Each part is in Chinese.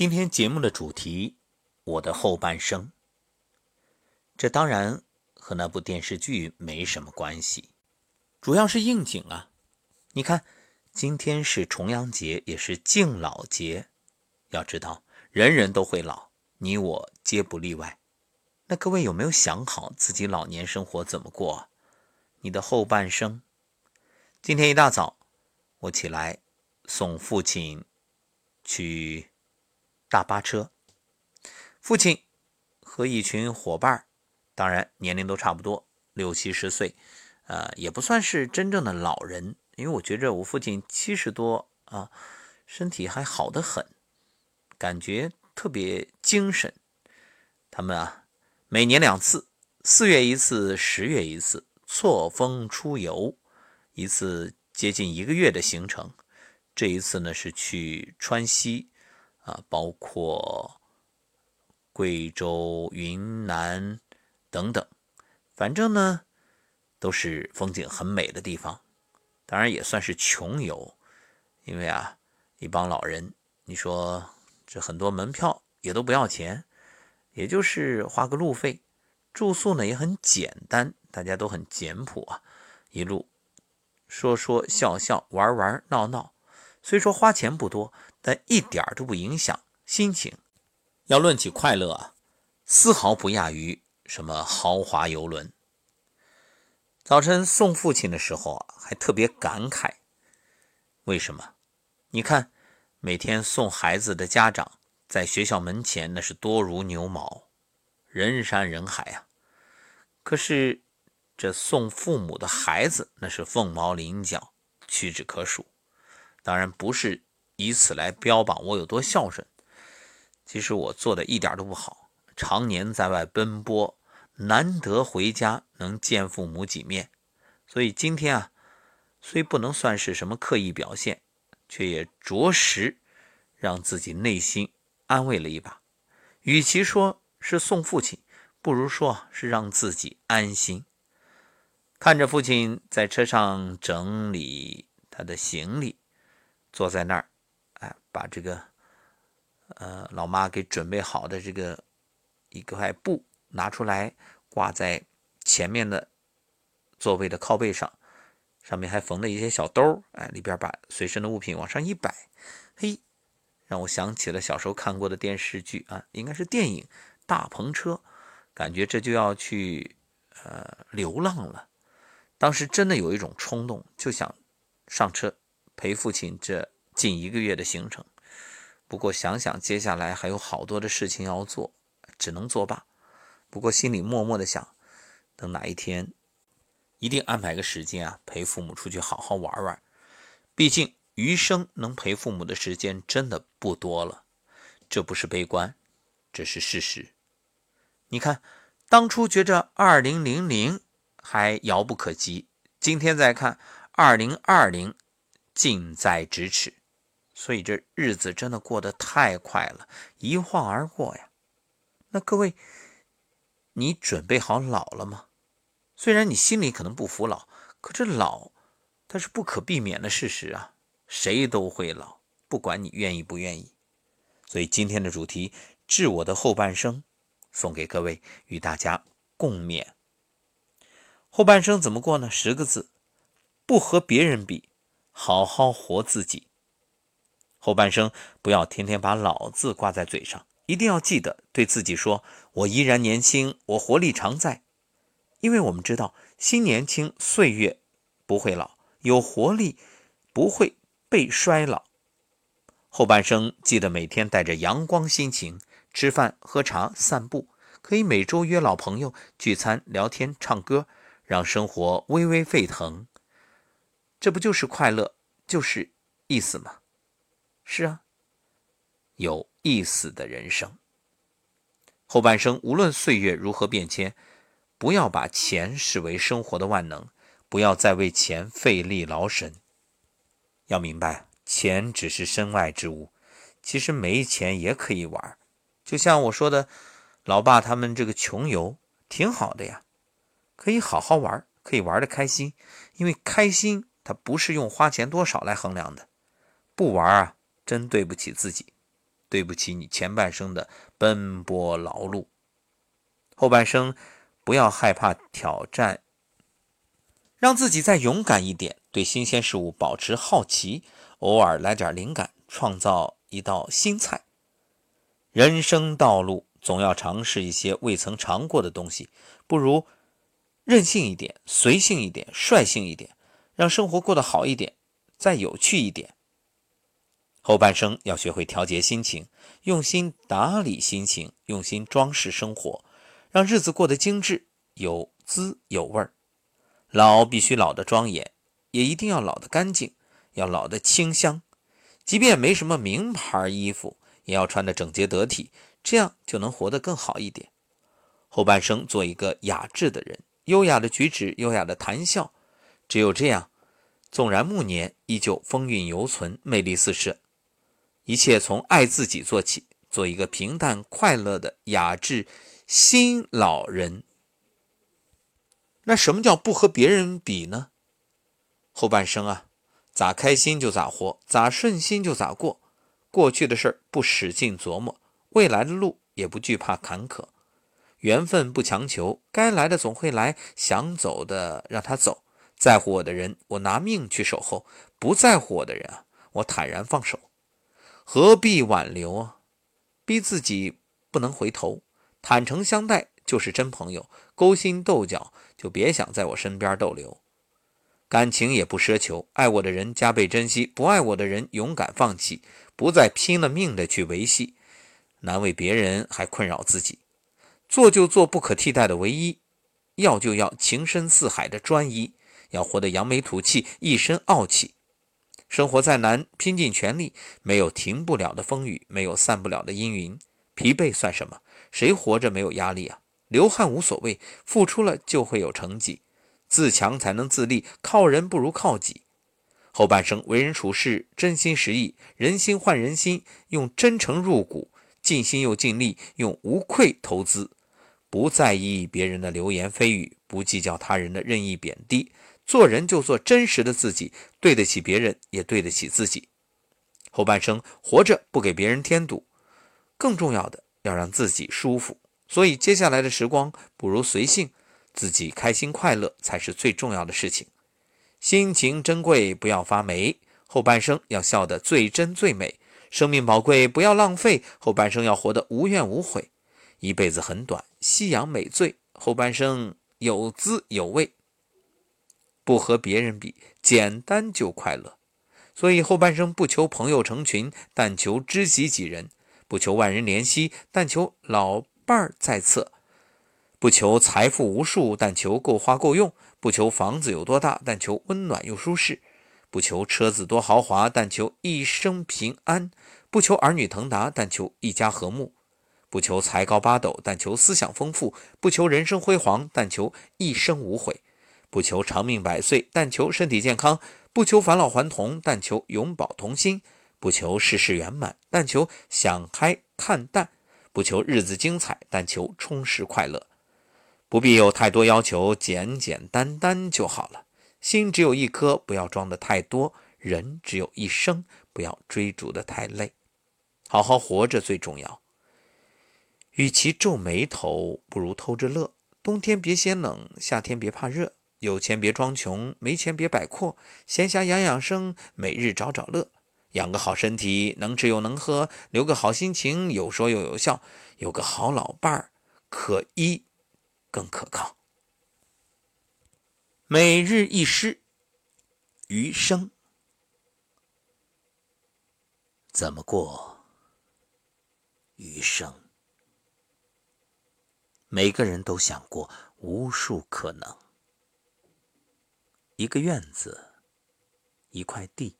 今天节目的主题，我的后半生。这当然和那部电视剧没什么关系，主要是应景啊。你看，今天是重阳节，也是敬老节。要知道，人人都会老，你我皆不例外。那各位有没有想好自己老年生活怎么过？你的后半生？今天一大早，我起来送父亲去大巴车。父亲和一群伙伴，当然年龄都差不多，六七十岁，呃，也不算是真正的老人，因为我觉着我父亲七十多啊，身体还好得很，感觉特别精神。他们啊，每年两次，四月一次，十月一次，错峰出游。一次接近一个月的行程，这一次呢是去川西，啊，包括贵州、云南等等，反正呢都是风景很美的地方。当然也算是穷游，因为啊一帮老人，你说这很多门票也都不要钱，也就是花个路费，住宿呢也很简单，大家都很简朴啊，一路。说说笑笑，玩玩闹闹，虽说花钱不多，但一点都不影响心情。要论起快乐啊，丝毫不亚于什么豪华游轮。早晨送父亲的时候啊，还特别感慨。为什么？你看，每天送孩子的家长在学校门前那是多如牛毛，人山人海啊。可是。这送父母的孩子，那是凤毛麟角，屈指可数。当然不是以此来标榜我有多孝顺。其实我做的一点都不好，常年在外奔波，难得回家能见父母几面。所以今天啊，虽不能算是什么刻意表现，却也着实让自己内心安慰了一把。与其说是送父亲，不如说是让自己安心。看着父亲在车上整理他的行李，坐在那儿，把这个呃老妈给准备好的这个一块布拿出来挂在前面的座位的靠背上，上面还缝了一些小兜哎，里边把随身的物品往上一摆，嘿，让我想起了小时候看过的电视剧啊，应该是电影《大篷车》，感觉这就要去呃流浪了。当时真的有一种冲动，就想上车陪父亲这近一个月的行程。不过想想接下来还有好多的事情要做，只能作罢。不过心里默默的想，等哪一天一定安排个时间啊，陪父母出去好好玩玩。毕竟余生能陪父母的时间真的不多了。这不是悲观，这是事实。你看，当初觉着二零零零。还遥不可及，今天再看，二零二零近在咫尺，所以这日子真的过得太快了，一晃而过呀。那各位，你准备好老了吗？虽然你心里可能不服老，可这老，它是不可避免的事实啊，谁都会老，不管你愿意不愿意。所以今天的主题《致我的后半生》，送给各位，与大家共勉。后半生怎么过呢？十个字：不和别人比，好好活自己。后半生不要天天把“老”字挂在嘴上，一定要记得对自己说：“我依然年轻，我活力常在。”因为我们知道，心年轻，岁月不会老，有活力不会被衰老。后半生记得每天带着阳光心情吃饭、喝茶、散步，可以每周约老朋友聚餐、聊天、唱歌。让生活微微沸腾，这不就是快乐，就是意思吗？是啊，有意思的人生。后半生无论岁月如何变迁，不要把钱视为生活的万能，不要再为钱费力劳神。要明白，钱只是身外之物，其实没钱也可以玩。就像我说的，老爸他们这个穷游挺好的呀。可以好好玩，可以玩的开心，因为开心它不是用花钱多少来衡量的。不玩啊，真对不起自己。对不起你前半生的奔波劳碌。后半生不要害怕挑战，让自己再勇敢一点，对新鲜事物保持好奇，偶尔来点灵感，创造一道新菜。人生道路总要尝试一些未曾尝过的东西，不如任性一点、随性一点、率性一点，让生活过得好一点，再有趣一点。后半生要学会调节心情，用心打理心情，用心装饰生活。让日子过得精致，有滋有味儿。老必须老得庄严，也一定要老得干净，要老得清香。即便没什么名牌衣服，也要穿得整洁得体，这样就能活得更好一点。后半生做一个雅致的人，优雅的举止，优雅的谈笑。只有这样，纵然暮年，依旧风韵犹存，魅力四射。一切从爱自己做起，做一个平淡快乐的雅致。新老人，那什么叫不和别人比呢？后半生啊，咋开心就咋活，咋顺心就咋过。过去的事儿不使劲琢磨，未来的路也不惧怕坎坷。缘分不强求，该来的总会来，想走的让他走。在乎我的人，我拿命去守候；不在乎我的人啊，我坦然放手。何必挽留啊？逼自己不能回头。坦诚相待就是真朋友，勾心斗角就别想在我身边逗留。感情也不奢求，爱我的人加倍珍惜，不爱我的人勇敢放弃，不再拼了命的去维系，难为别人还困扰自己。做就做不可替代的唯一，要就要情深似海的专一，要活得扬眉吐气，一身傲气。生活再难，拼尽全力，没有停不了的风雨，没有散不了的阴云。疲惫算什么？谁活着没有压力啊？流汗无所谓，付出了就会有成绩。自强才能自立，靠人不如靠己。后半生为人处事真心实意，人心换人心，用真诚入股，尽心又尽力，用无愧投资。不在意别人的流言蜚语，不计较他人的任意贬低。做人就做真实的自己，对得起别人，也对得起自己。后半生活着不给别人添堵，更重要的。要让自己舒服，所以接下来的时光不如随性，自己开心快乐才是最重要的事情。心情珍贵，不要发霉。后半生要笑得最真最美。生命宝贵，不要浪费。后半生要活得无怨无悔。一辈子很短，夕阳美醉。后半生有滋有味。不和别人比，简单就快乐。所以后半生不求朋友成群，但求知己几人。不求万人怜惜，但求老伴儿在侧；不求财富无数，但求够花够用；不求房子有多大，但求温暖又舒适；不求车子多豪华，但求一生平安；不求儿女腾达，但求一家和睦；不求才高八斗，但求思想丰富；不求人生辉煌，但求一生无悔；不求长命百岁，但求身体健康；不求返老还童，但求永葆童心。不求事事圆满，但求想开看淡；不求日子精彩，但求充实快乐。不必有太多要求，简简单单就好了。心只有一颗，不要装的太多；人只有一生，不要追逐的太累。好好活着最重要。与其皱眉头，不如偷着乐。冬天别嫌冷，夏天别怕热。有钱别装穷，没钱别摆阔。闲暇养养生，每日找找乐。养个好身体，能吃又能喝；留个好心情，有说又有笑；有个好老伴儿，可依更可靠。每日一诗，余生怎么过？余生，每个人都想过无数可能：一个院子，一块地。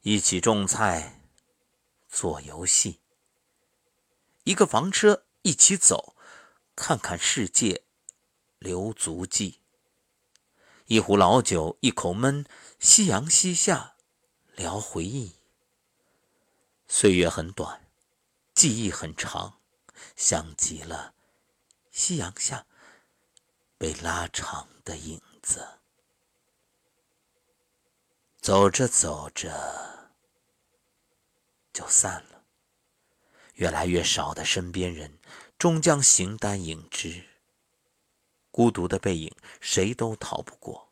一起种菜，做游戏。一个房车，一起走，看看世界，留足迹。一壶老酒，一口闷，夕阳西下，聊回忆。岁月很短，记忆很长，像极了夕阳下被拉长的影子。走着走着。就散了。越来越少的身边人，终将形单影只。孤独的背影，谁都逃不过。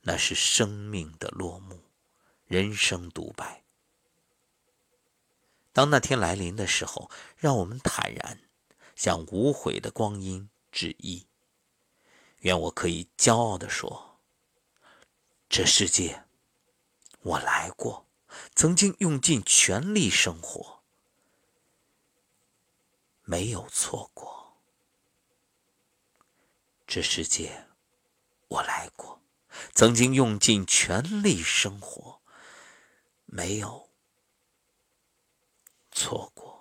那是生命的落幕，人生独白。当那天来临的时候，让我们坦然向无悔的光阴致意。愿我可以骄傲地说：这世界，我来过，曾经用尽全力生活，没有错过。这世界，我来过。曾经用尽全力生活，没有错过。